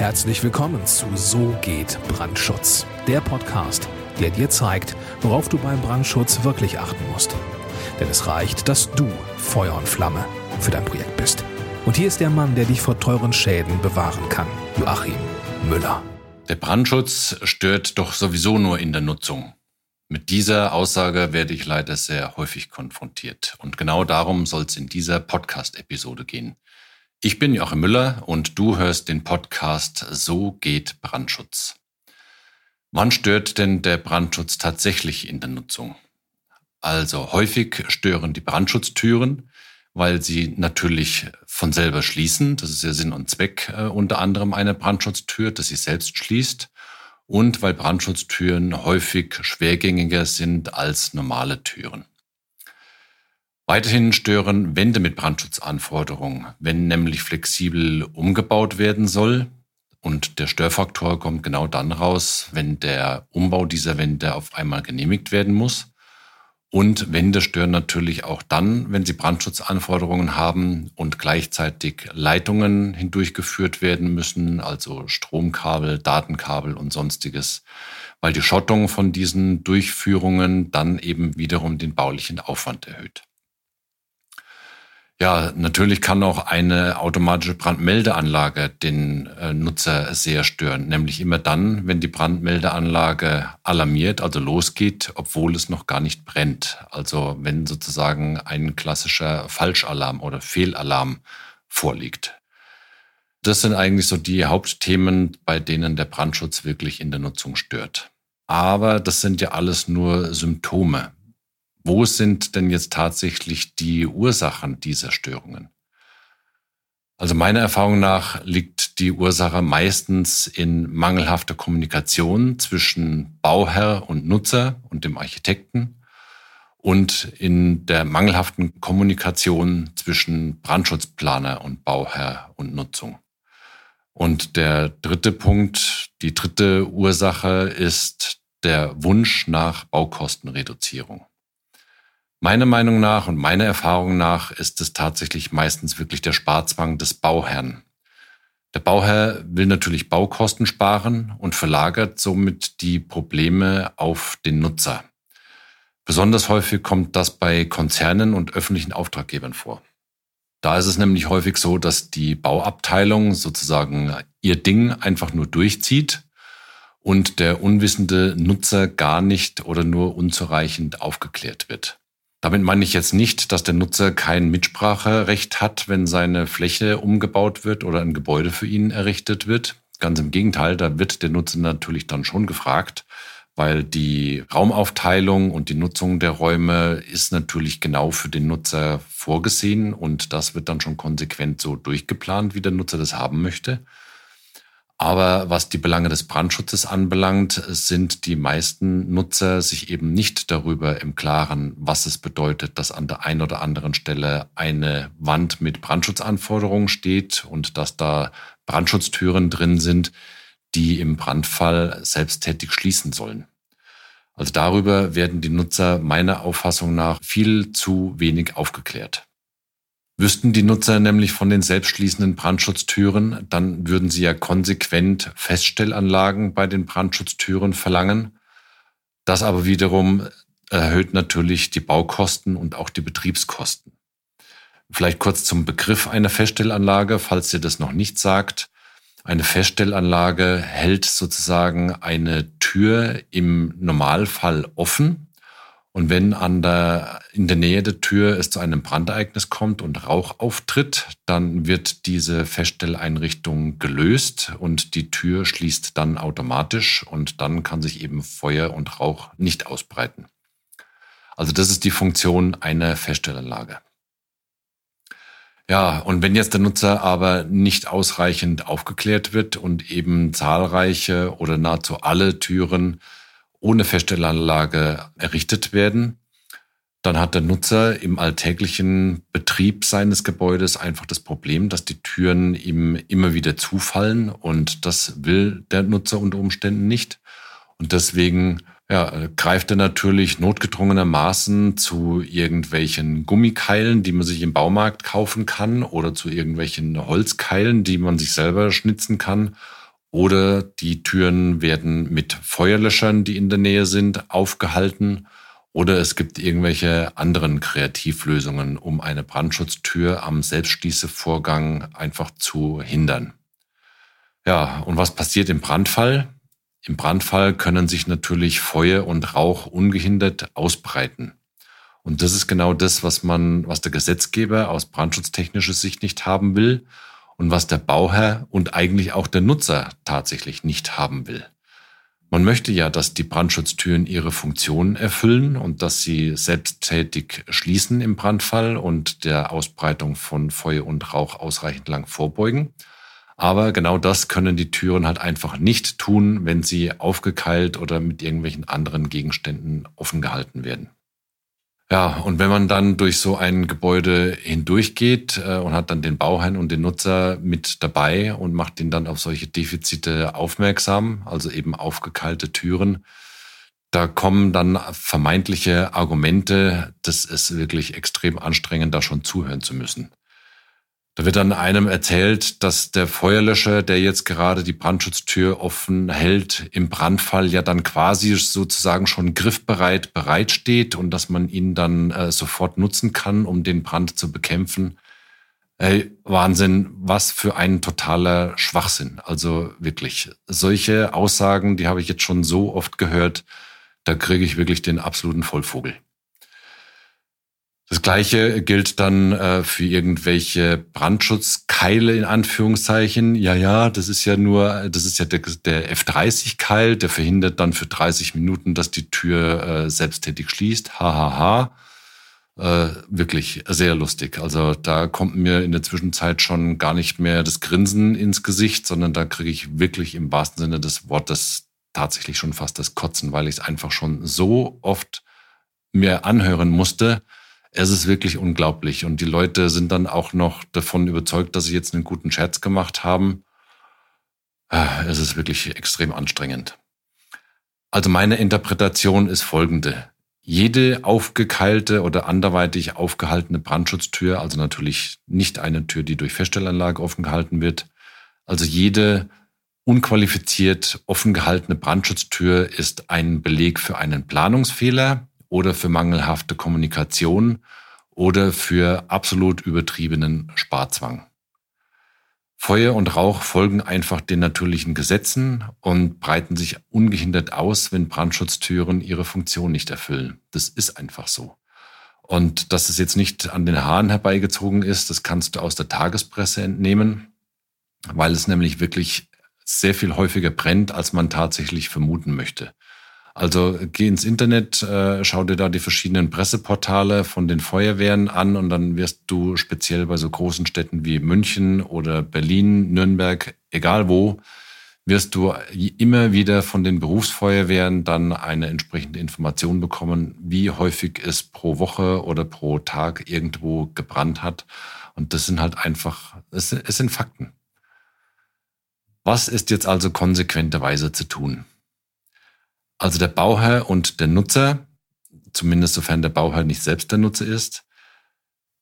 Herzlich willkommen zu So geht Brandschutz, der Podcast, der dir zeigt, worauf du beim Brandschutz wirklich achten musst. Denn es reicht, dass du Feuer und Flamme für dein Projekt bist. Und hier ist der Mann, der dich vor teuren Schäden bewahren kann, Joachim Müller. Der Brandschutz stört doch sowieso nur in der Nutzung. Mit dieser Aussage werde ich leider sehr häufig konfrontiert. Und genau darum soll es in dieser Podcast-Episode gehen. Ich bin Joachim Müller und du hörst den Podcast So geht Brandschutz. Wann stört denn der Brandschutz tatsächlich in der Nutzung? Also häufig stören die Brandschutztüren, weil sie natürlich von selber schließen. Das ist ja Sinn und Zweck äh, unter anderem einer Brandschutztür, dass sie selbst schließt. Und weil Brandschutztüren häufig schwergängiger sind als normale Türen. Weiterhin stören Wände mit Brandschutzanforderungen, wenn nämlich flexibel umgebaut werden soll. Und der Störfaktor kommt genau dann raus, wenn der Umbau dieser Wände auf einmal genehmigt werden muss. Und Wände stören natürlich auch dann, wenn sie Brandschutzanforderungen haben und gleichzeitig Leitungen hindurchgeführt werden müssen, also Stromkabel, Datenkabel und sonstiges, weil die Schottung von diesen Durchführungen dann eben wiederum den baulichen Aufwand erhöht. Ja, natürlich kann auch eine automatische Brandmeldeanlage den äh, Nutzer sehr stören, nämlich immer dann, wenn die Brandmeldeanlage alarmiert, also losgeht, obwohl es noch gar nicht brennt. Also wenn sozusagen ein klassischer Falschalarm oder Fehlalarm vorliegt. Das sind eigentlich so die Hauptthemen, bei denen der Brandschutz wirklich in der Nutzung stört. Aber das sind ja alles nur Symptome. Wo sind denn jetzt tatsächlich die Ursachen dieser Störungen? Also meiner Erfahrung nach liegt die Ursache meistens in mangelhafter Kommunikation zwischen Bauherr und Nutzer und dem Architekten und in der mangelhaften Kommunikation zwischen Brandschutzplaner und Bauherr und Nutzung. Und der dritte Punkt, die dritte Ursache ist der Wunsch nach Baukostenreduzierung. Meiner Meinung nach und meiner Erfahrung nach ist es tatsächlich meistens wirklich der Sparzwang des Bauherrn. Der Bauherr will natürlich Baukosten sparen und verlagert somit die Probleme auf den Nutzer. Besonders häufig kommt das bei Konzernen und öffentlichen Auftraggebern vor. Da ist es nämlich häufig so, dass die Bauabteilung sozusagen ihr Ding einfach nur durchzieht und der unwissende Nutzer gar nicht oder nur unzureichend aufgeklärt wird. Damit meine ich jetzt nicht, dass der Nutzer kein Mitspracherecht hat, wenn seine Fläche umgebaut wird oder ein Gebäude für ihn errichtet wird. Ganz im Gegenteil, da wird der Nutzer natürlich dann schon gefragt, weil die Raumaufteilung und die Nutzung der Räume ist natürlich genau für den Nutzer vorgesehen und das wird dann schon konsequent so durchgeplant, wie der Nutzer das haben möchte. Aber was die Belange des Brandschutzes anbelangt, sind die meisten Nutzer sich eben nicht darüber im Klaren, was es bedeutet, dass an der einen oder anderen Stelle eine Wand mit Brandschutzanforderungen steht und dass da Brandschutztüren drin sind, die im Brandfall selbsttätig schließen sollen. Also darüber werden die Nutzer meiner Auffassung nach viel zu wenig aufgeklärt. Wüssten die Nutzer nämlich von den selbstschließenden Brandschutztüren, dann würden sie ja konsequent Feststellanlagen bei den Brandschutztüren verlangen. Das aber wiederum erhöht natürlich die Baukosten und auch die Betriebskosten. Vielleicht kurz zum Begriff einer Feststellanlage, falls ihr das noch nicht sagt. Eine Feststellanlage hält sozusagen eine Tür im Normalfall offen und wenn an der, in der Nähe der Tür es zu einem Brandereignis kommt und Rauch auftritt, dann wird diese Feststelleinrichtung gelöst und die Tür schließt dann automatisch und dann kann sich eben Feuer und Rauch nicht ausbreiten. Also das ist die Funktion einer Feststellanlage. Ja, und wenn jetzt der Nutzer aber nicht ausreichend aufgeklärt wird und eben zahlreiche oder nahezu alle Türen ohne Feststellanlage errichtet werden, dann hat der Nutzer im alltäglichen Betrieb seines Gebäudes einfach das Problem, dass die Türen ihm immer wieder zufallen und das will der Nutzer unter Umständen nicht. Und deswegen ja, greift er natürlich notgedrungenermaßen zu irgendwelchen Gummikeilen, die man sich im Baumarkt kaufen kann oder zu irgendwelchen Holzkeilen, die man sich selber schnitzen kann Oder die Türen werden mit Feuerlöschern, die in der Nähe sind, aufgehalten. Oder es gibt irgendwelche anderen Kreativlösungen, um eine Brandschutztür am Selbstschließevorgang einfach zu hindern. Ja, und was passiert im Brandfall? Im Brandfall können sich natürlich Feuer und Rauch ungehindert ausbreiten. Und das ist genau das, was man, was der Gesetzgeber aus brandschutztechnischer Sicht nicht haben will und was der Bauherr und eigentlich auch der Nutzer tatsächlich nicht haben will. Man möchte ja, dass die Brandschutztüren ihre Funktion erfüllen und dass sie selbsttätig schließen im Brandfall und der Ausbreitung von Feuer und Rauch ausreichend lang vorbeugen. Aber genau das können die Türen halt einfach nicht tun, wenn sie aufgekeilt oder mit irgendwelchen anderen Gegenständen offen gehalten werden. Ja, und wenn man dann durch so ein Gebäude hindurchgeht äh, und hat dann den Bauherrn und den Nutzer mit dabei und macht ihn dann auf solche Defizite aufmerksam, also eben aufgekeilte Türen, da kommen dann vermeintliche Argumente, das ist wirklich extrem anstrengend, da schon zuhören zu müssen. Da wird dann einem erzählt, dass der Feuerlöscher, der jetzt gerade die Brandschutztür offen hält, im Brandfall ja dann quasi sozusagen schon griffbereit bereitsteht und dass man ihn dann äh, sofort nutzen kann, um den Brand zu bekämpfen. Ey, Wahnsinn, was für ein totaler Schwachsinn. Also wirklich, solche Aussagen, die habe ich jetzt schon so oft gehört, da kriege ich wirklich den absoluten Vollvogel. Das gleiche gilt dann äh, für irgendwelche Brandschutzkeile in Anführungszeichen. Ja, ja, das ist ja nur, das ist ja der, der F30-Keil, der verhindert dann für 30 Minuten, dass die Tür äh, selbsttätig schließt. Hahaha. Ha, ha. Äh, wirklich sehr lustig. Also da kommt mir in der Zwischenzeit schon gar nicht mehr das Grinsen ins Gesicht, sondern da kriege ich wirklich im wahrsten Sinne des Wortes tatsächlich schon fast das Kotzen, weil ich es einfach schon so oft mir anhören musste es ist wirklich unglaublich. Und die Leute sind dann auch noch davon überzeugt, dass sie jetzt einen guten Scherz gemacht haben. Ah, es ist wirklich extrem anstrengend. Also meine Interpretation ist folgende. Jede aufgekeilte oder anderweitig aufgehaltene Brandschutztür, also natürlich nicht eine Tür, die durch Feststellanlage offen gehalten wird, also jede unqualifiziert offen gehaltene Brandschutztür ist ein Beleg für einen Planungsfehler, oder für mangelhafte Kommunikation oder für absolut übertriebenen Sparzwang. Feuer und Rauch folgen einfach den natürlichen Gesetzen und breiten sich ungehindert aus, wenn Brandschutztüren ihre Funktion nicht erfüllen. Das ist einfach so. Und dass es jetzt nicht an den Haaren herbeigezogen ist, das kannst du aus der Tagespresse entnehmen, weil es nämlich wirklich sehr viel häufiger brennt, als man tatsächlich vermuten möchte. Also geh ins Internet, äh, schau dir da die verschiedenen Presseportale von den Feuerwehren an und dann wirst du speziell bei so großen Städten wie München oder Berlin, Nürnberg, egal wo, wirst du immer wieder von den Berufsfeuerwehren dann eine entsprechende Information bekommen, wie häufig es pro Woche oder pro Tag irgendwo gebrannt hat. Und das sind halt einfach, es, es sind Fakten. Was ist jetzt also konsequenterweise zu tun? Also der Bauherr und der Nutzer, zumindest sofern der Bauherr nicht selbst der Nutzer ist,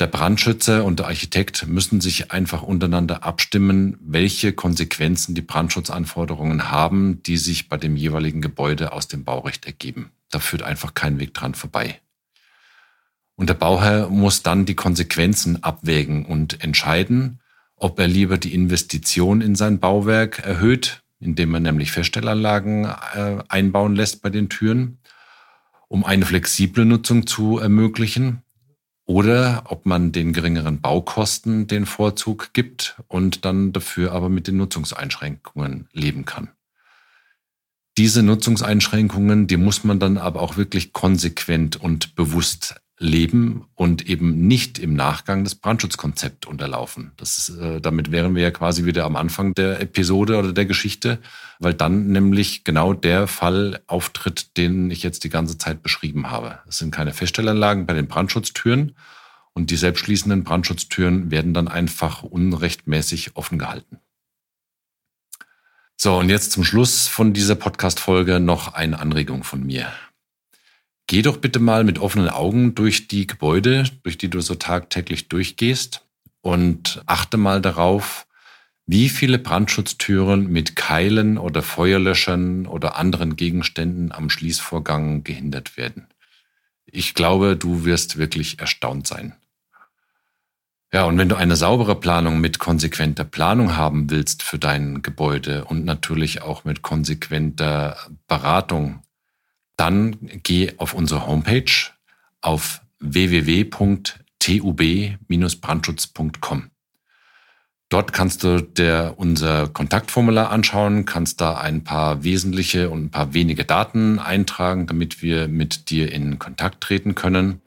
der Brandschützer und der Architekt müssen sich einfach untereinander abstimmen, welche Konsequenzen die Brandschutzanforderungen haben, die sich bei dem jeweiligen Gebäude aus dem Baurecht ergeben. Da führt einfach kein Weg dran vorbei. Und der Bauherr muss dann die Konsequenzen abwägen und entscheiden, ob er lieber die Investition in sein Bauwerk erhöht, indem man nämlich Feststellanlagen äh, einbauen lässt bei den Türen, um eine flexible Nutzung zu ermöglichen. Oder ob man den geringeren Baukosten den Vorzug gibt und dann dafür aber mit den Nutzungseinschränkungen leben kann. Diese Nutzungseinschränkungen, die muss man dann aber auch wirklich konsequent und bewusst leben und eben nicht im Nachgang das Brandschutzkonzept unterlaufen. Das äh, damit wären wir ja quasi wieder am Anfang der Episode oder der Geschichte, weil dann nämlich genau der Fall auftritt, den ich jetzt die ganze Zeit beschrieben habe. Es sind keine Feststellanlagen bei den Brandschutztüren und die selbstschließenden Brandschutztüren werden dann einfach unrechtmäßig offen gehalten. So, und jetzt zum Schluss von dieser Podcast-Folge noch eine Anregung von mir. Geh doch bitte mal mit offenen Augen durch die Gebäude, durch die du so tagtäglich durchgehst und achte mal darauf, wie viele Brandschutztüren mit Keilen oder Feuerlöschern oder anderen Gegenständen am Schließvorgang gehindert werden. Ich glaube, du wirst wirklich erstaunt sein. Ja, und wenn du eine saubere Planung mit konsequenter Planung haben willst für dein Gebäude und natürlich auch mit konsequenter Beratung, dann geh auf unsere Homepage auf www.tub-brandschutz.com. Dort kannst du dir unser Kontaktformular anschauen, kannst da ein paar wesentliche und ein paar wenige Daten eintragen, damit wir mit dir in Kontakt treten können.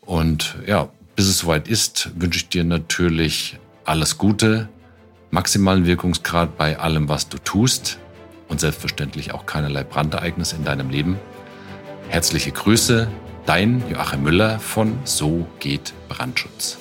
Und ja, bis es soweit ist, wünsche ich dir natürlich alles Gute, maximalen Wirkungsgrad bei allem, was du tust und selbstverständlich auch keinerlei Brandereignis in deinem Leben. Herzliche Grüße, dein Joachim Müller von So geht Brandschutz.